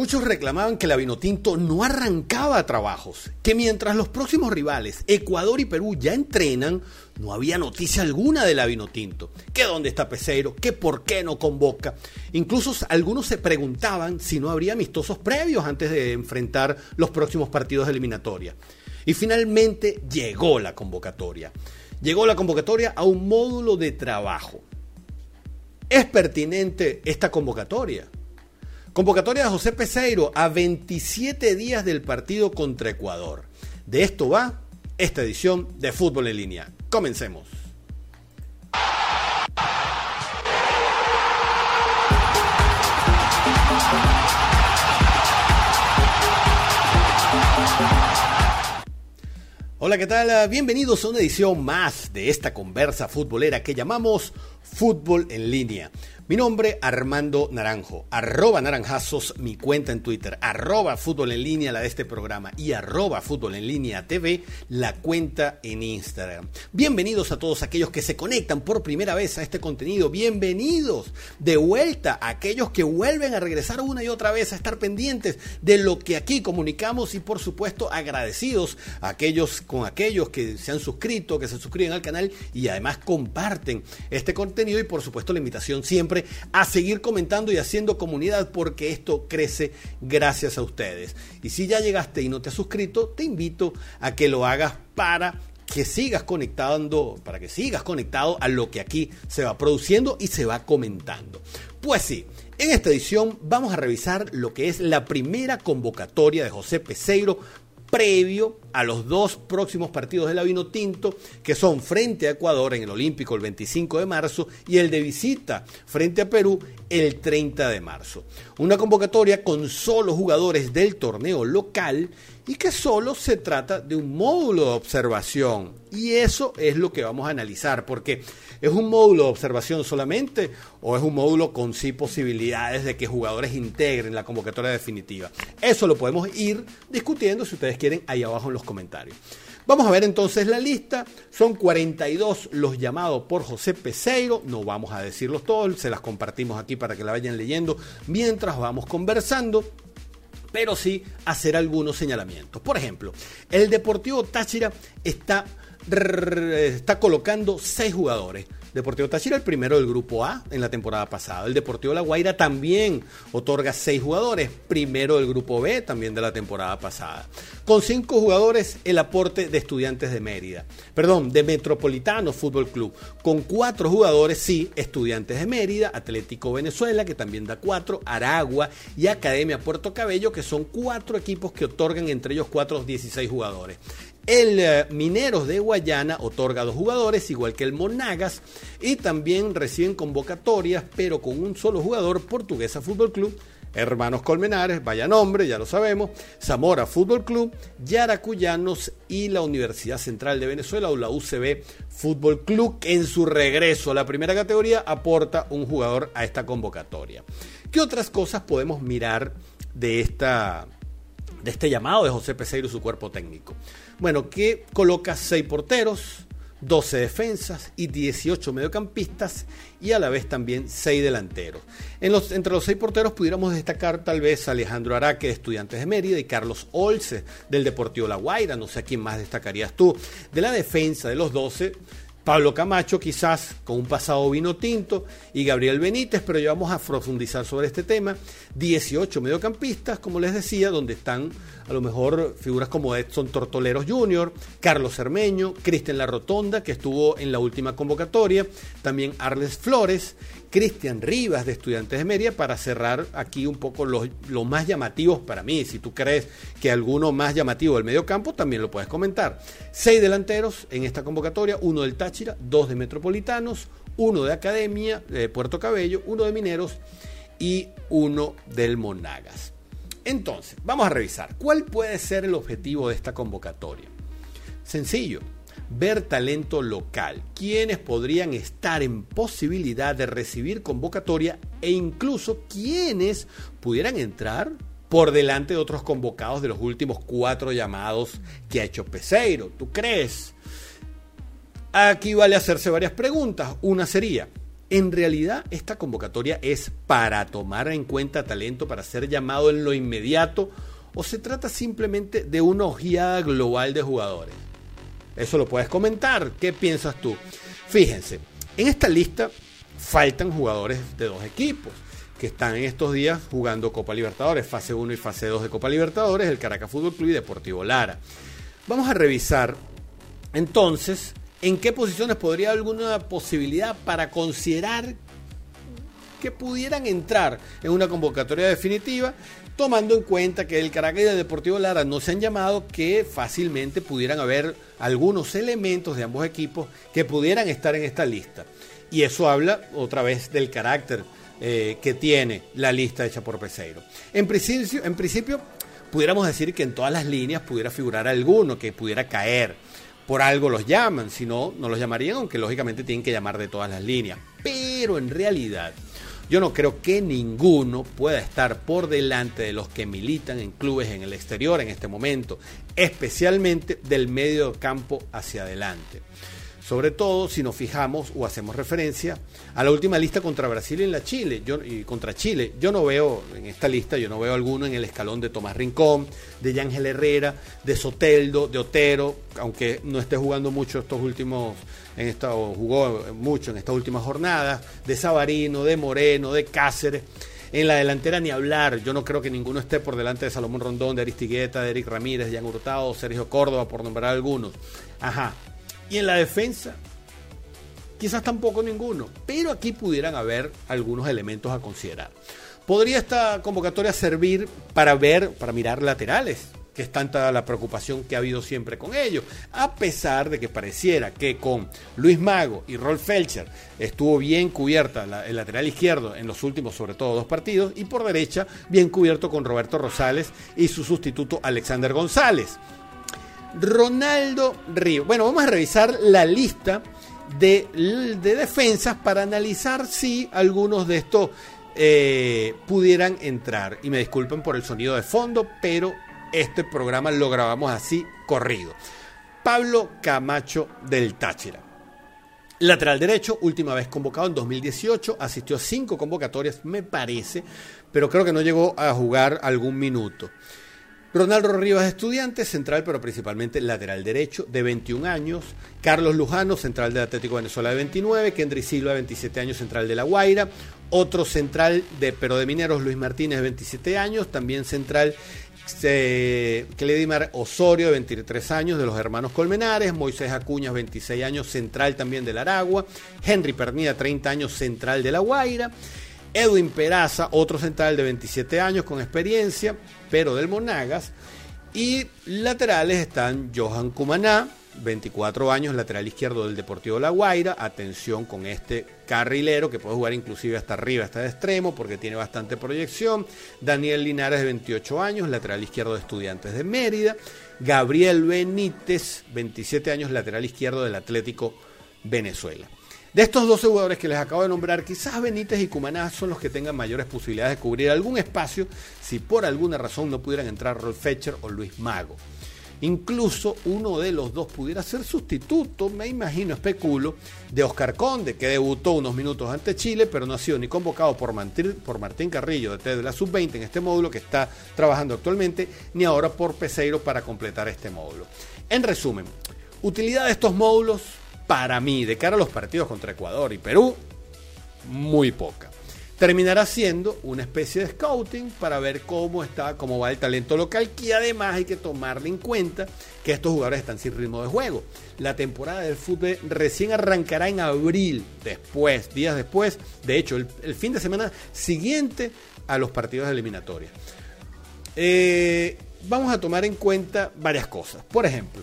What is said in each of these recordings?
Muchos reclamaban que la Vinotinto no arrancaba trabajos, que mientras los próximos rivales, Ecuador y Perú, ya entrenan, no había noticia alguna de la Vinotinto, que dónde está Peseiro, que por qué no convoca. Incluso algunos se preguntaban si no habría amistosos previos antes de enfrentar los próximos partidos de eliminatoria. Y finalmente llegó la convocatoria. Llegó la convocatoria a un módulo de trabajo. ¿Es pertinente esta convocatoria? Convocatoria de José Peseiro a 27 días del partido contra Ecuador. De esto va esta edición de Fútbol en línea. Comencemos. Hola, ¿qué tal? Bienvenidos a una edición más de esta conversa futbolera que llamamos Fútbol en línea. Mi nombre, Armando Naranjo, arroba naranjazos, mi cuenta en Twitter, arroba fútbol en línea, la de este programa, y arroba fútbol en línea TV, la cuenta en Instagram. Bienvenidos a todos aquellos que se conectan por primera vez a este contenido, bienvenidos de vuelta a aquellos que vuelven a regresar una y otra vez a estar pendientes de lo que aquí comunicamos. Y por supuesto agradecidos a aquellos con aquellos que se han suscrito, que se suscriben al canal y además comparten este contenido y por supuesto la invitación siempre a seguir comentando y haciendo comunidad porque esto crece gracias a ustedes. Y si ya llegaste y no te has suscrito, te invito a que lo hagas para que sigas conectando, para que sigas conectado a lo que aquí se va produciendo y se va comentando. Pues sí, en esta edición vamos a revisar lo que es la primera convocatoria de José Peseiro previo a los dos próximos partidos de la Vino Tinto, que son frente a Ecuador en el Olímpico el 25 de marzo y el de visita frente a Perú el 30 de marzo. Una convocatoria con solo jugadores del torneo local y que solo se trata de un módulo de observación. Y eso es lo que vamos a analizar, porque ¿es un módulo de observación solamente o es un módulo con sí posibilidades de que jugadores integren la convocatoria definitiva? Eso lo podemos ir discutiendo si ustedes quieren ahí abajo en los comentarios. Vamos a ver entonces la lista. Son 42 los llamados por José Peseiro. No vamos a decirlos todos, se las compartimos aquí para que la vayan leyendo mientras vamos conversando pero sí hacer algunos señalamientos. Por ejemplo, el Deportivo Táchira está, está colocando seis jugadores Deportivo Táchira el primero del grupo A en la temporada pasada. El Deportivo La Guaira también otorga seis jugadores, primero del grupo B también de la temporada pasada. Con cinco jugadores el aporte de Estudiantes de Mérida, perdón, de Metropolitano Fútbol Club. Con cuatro jugadores, sí, Estudiantes de Mérida, Atlético Venezuela, que también da cuatro, Aragua y Academia Puerto Cabello, que son cuatro equipos que otorgan entre ellos cuatro 16 jugadores. El eh, Mineros de Guayana otorga dos jugadores, igual que el Monagas, y también reciben convocatorias, pero con un solo jugador, Portuguesa Fútbol Club, Hermanos Colmenares, vaya nombre, ya lo sabemos, Zamora Fútbol Club, Yaracuyanos y la Universidad Central de Venezuela o la UCB Fútbol Club, que en su regreso a la primera categoría aporta un jugador a esta convocatoria. ¿Qué otras cosas podemos mirar de esta de este llamado de José Peseiro y su cuerpo técnico. Bueno, que coloca seis porteros, 12 defensas y 18 mediocampistas y a la vez también 6 delanteros. En los, entre los 6 porteros pudiéramos destacar tal vez a Alejandro Araque de Estudiantes de Mérida y Carlos Olce del Deportivo La Guaira, no sé a quién más destacarías tú. De la defensa de los 12 Pablo Camacho quizás con un pasado vino tinto y Gabriel Benítez, pero ya vamos a profundizar sobre este tema. 18 mediocampistas, como les decía, donde están a lo mejor figuras como Edson Tortoleros Jr., Carlos Cermeño, Cristian La Rotonda, que estuvo en la última convocatoria, también Arles Flores, Cristian Rivas de Estudiantes de Mérida, para cerrar aquí un poco los, más llamativos para mí. Si tú crees que alguno más llamativo del medio campo, también lo puedes comentar. Seis delanteros en esta convocatoria, uno del Dos de Metropolitanos, uno de Academia, de Puerto Cabello, uno de Mineros y uno del Monagas. Entonces, vamos a revisar. ¿Cuál puede ser el objetivo de esta convocatoria? Sencillo, ver talento local, quienes podrían estar en posibilidad de recibir convocatoria e incluso quienes pudieran entrar por delante de otros convocados de los últimos cuatro llamados que ha hecho Peseiro. ¿Tú crees? Aquí vale hacerse varias preguntas. Una sería, ¿En realidad esta convocatoria es para tomar en cuenta talento, para ser llamado en lo inmediato, o se trata simplemente de una ojeada global de jugadores? Eso lo puedes comentar. ¿Qué piensas tú? Fíjense, en esta lista faltan jugadores de dos equipos que están en estos días jugando Copa Libertadores, fase 1 y fase 2 de Copa Libertadores, el Caracas Fútbol Club y Deportivo Lara. Vamos a revisar entonces en qué posiciones podría haber alguna posibilidad para considerar que pudieran entrar en una convocatoria definitiva, tomando en cuenta que el Caracas y el Deportivo Lara no se han llamado, que fácilmente pudieran haber algunos elementos de ambos equipos que pudieran estar en esta lista. Y eso habla otra vez del carácter eh, que tiene la lista hecha por Peseiro. En principio, en principio, pudiéramos decir que en todas las líneas pudiera figurar alguno que pudiera caer. Por algo los llaman, si no, no los llamarían, aunque lógicamente tienen que llamar de todas las líneas. Pero en realidad, yo no creo que ninguno pueda estar por delante de los que militan en clubes en el exterior en este momento, especialmente del medio campo hacia adelante sobre todo si nos fijamos o hacemos referencia a la última lista contra Brasil y la Chile, yo, y contra Chile. Yo no veo en esta lista, yo no veo alguno en el escalón de Tomás Rincón, de Yángel Herrera, de Soteldo, de Otero, aunque no esté jugando mucho estos últimos, en esta, o jugó mucho en estas últimas jornadas, de Sabarino, de Moreno, de Cáceres. En la delantera ni hablar, yo no creo que ninguno esté por delante de Salomón Rondón, de Aristigueta, de Eric Ramírez, de Jan Hurtado, Sergio Córdoba, por nombrar algunos. Ajá, y en la defensa, quizás tampoco ninguno, pero aquí pudieran haber algunos elementos a considerar. ¿Podría esta convocatoria servir para ver, para mirar laterales? que es tanta la preocupación que ha habido siempre con ellos, a pesar de que pareciera que con Luis Mago y Rolf Felcher estuvo bien cubierta el lateral izquierdo en los últimos, sobre todo, dos partidos, y por derecha bien cubierto con Roberto Rosales y su sustituto Alexander González. Ronaldo Río. Bueno, vamos a revisar la lista de, defensas para analizar si algunos de estos eh, pudieran entrar. Y me disculpen por el sonido de fondo, pero este programa lo grabamos así corrido. Pablo Camacho del Táchira. Lateral derecho, última vez convocado en 2018, asistió a cinco convocatorias, me parece, pero creo que no llegó a jugar algún minuto. Ronaldo Rivas, estudiante, central, pero principalmente lateral derecho, de 21 años. Carlos Lujano, central del Atlético Venezuela, de 29. Kendry Silva, 27 años, central de La Guaira. Otro central, de, pero de Mineros, Luis Martínez, de 27 años. También central, eh, Osorio, de 23 años, de los hermanos Colmenares. Moisés Acuñas, 26 años, central también del Aragua. Henry Pernida, 30 años, central de La Guaira. Edwin Peraza, otro central de 27 años con experiencia, pero del Monagas. Y laterales están Johan Cumaná, 24 años, lateral izquierdo del Deportivo La Guaira. Atención con este carrilero que puede jugar inclusive hasta arriba, hasta de extremo, porque tiene bastante proyección. Daniel Linares, de 28 años, lateral izquierdo de Estudiantes de Mérida. Gabriel Benítez, 27 años, lateral izquierdo del Atlético Venezuela. De estos dos jugadores que les acabo de nombrar, quizás Benítez y Cumaná son los que tengan mayores posibilidades de cubrir algún espacio si por alguna razón no pudieran entrar Rolf Fetcher o Luis Mago. Incluso uno de los dos pudiera ser sustituto, me imagino, especulo, de Oscar Conde, que debutó unos minutos ante Chile, pero no ha sido ni convocado por Martín, por Martín Carrillo de la Sub-20 en este módulo que está trabajando actualmente, ni ahora por Peseiro para completar este módulo. En resumen, utilidad de estos módulos, para mí, de cara a los partidos contra Ecuador y Perú, muy poca. Terminará siendo una especie de scouting para ver cómo está, cómo va el talento local, que además hay que tomarle en cuenta que estos jugadores están sin ritmo de juego. La temporada del fútbol recién arrancará en abril, después, días después, de hecho, el, fin de semana siguiente a los partidos eliminatorios. Eh, vamos a tomar en cuenta varias cosas. Por ejemplo,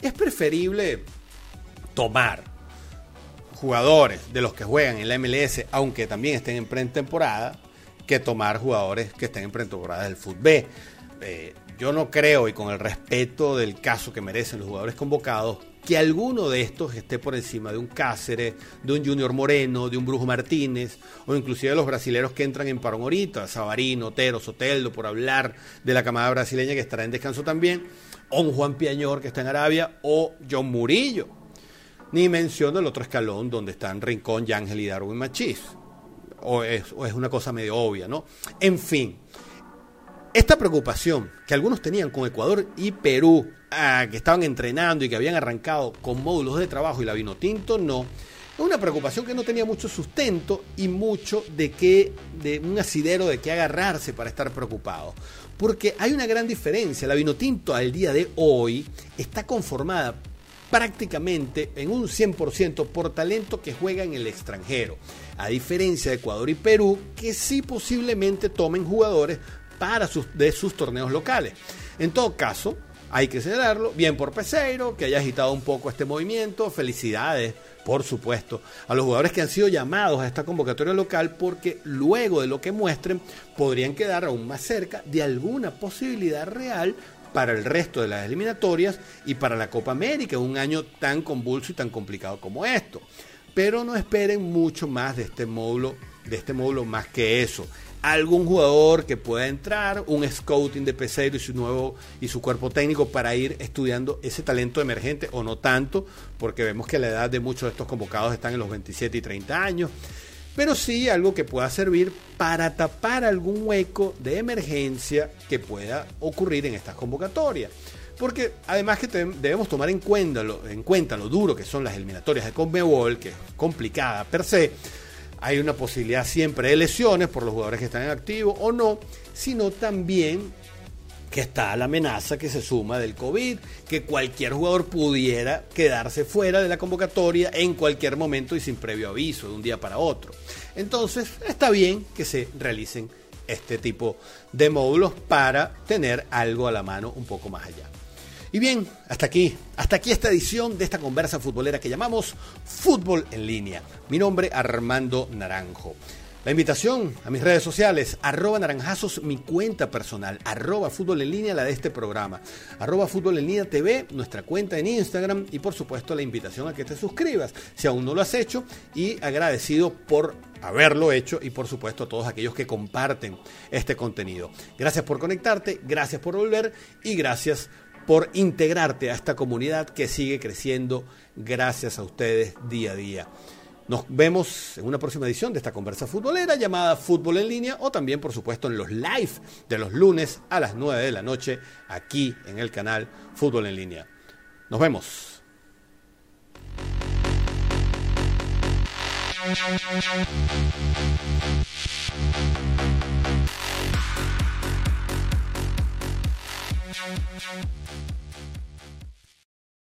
es preferible tomar jugadores de los que juegan en la MLS, aunque también estén en pretemporada, que tomar jugadores que estén en pretemporada del fútbol. Eh, yo no creo, y con el respeto del caso que merecen los jugadores convocados, que alguno de estos esté por encima de un Cáceres, de un Junior Moreno, de un Brujo Martínez, o inclusive de los brasileros que entran en parón ahorita, Sabarino, Otero, Soteldo, por hablar de la camada brasileña que estará en descanso también, o un Juan Piañor que está en Arabia, o John Murillo Ni menciono el otro escalón donde están Rincón, Yángel y Darwin Machís. O es, una cosa medio obvia, ¿no? En fin, esta preocupación que algunos tenían con Ecuador y Perú, ah, que estaban entrenando y que habían arrancado con módulos de trabajo y la vino tinto, no. Es una preocupación que no tenía mucho sustento y mucho de que, de un asidero de que agarrarse para estar preocupado. Porque hay una gran diferencia. La vino tinto al día de hoy está conformada prácticamente en un 100% por talento que juega en el extranjero, a diferencia de Ecuador y Perú, que sí posiblemente tomen jugadores para sus, de sus torneos locales. En todo caso, hay que señalarlo, bien por Peseiro, que haya agitado un poco este movimiento, felicidades, por supuesto, a los jugadores que han sido llamados a esta convocatoria local, porque luego de lo que muestren, podrían quedar aún más cerca de alguna posibilidad real para el resto de las eliminatorias y para la Copa América, un año tan convulso y tan complicado como esto. Pero no esperen mucho más de este módulo, de este módulo más que eso. Algún jugador que pueda entrar, un scouting de Peseiro y su nuevo y su cuerpo técnico para ir estudiando ese talento emergente o no tanto, porque vemos que la edad de muchos de estos convocados están en los 27 y 30 años pero sí algo que pueda servir para tapar algún hueco de emergencia que pueda ocurrir en estas convocatorias. Porque además que debemos tomar en cuenta, lo, en cuenta lo duro que son las eliminatorias de Conmebol, que es complicada per se, hay una posibilidad siempre de lesiones por los jugadores que están en activo o no, sino también que está la amenaza que se suma del COVID, que cualquier jugador pudiera quedarse fuera de la convocatoria en cualquier momento y sin previo aviso de un día para otro. Entonces, está bien que se realicen este tipo de módulos para tener algo a la mano un poco más allá. Y bien, hasta aquí, hasta aquí esta edición de esta conversa futbolera que llamamos Fútbol en línea. Mi nombre Armando Naranjo. La invitación a mis redes sociales, arroba naranjazos, mi cuenta personal, arroba fútbol en línea, la de este programa, arroba fútbol en línea TV, nuestra cuenta en Instagram y por supuesto la invitación a que te suscribas si aún no lo has hecho y agradecido por haberlo hecho y por supuesto a todos aquellos que comparten este contenido. Gracias por conectarte, gracias por volver y gracias por integrarte a esta comunidad que sigue creciendo gracias a ustedes día a día. Nos vemos en una próxima edición de esta conversa futbolera llamada Fútbol en línea o también, por supuesto, en los live de los lunes a las 9 de la noche aquí en el canal Fútbol en línea. Nos vemos.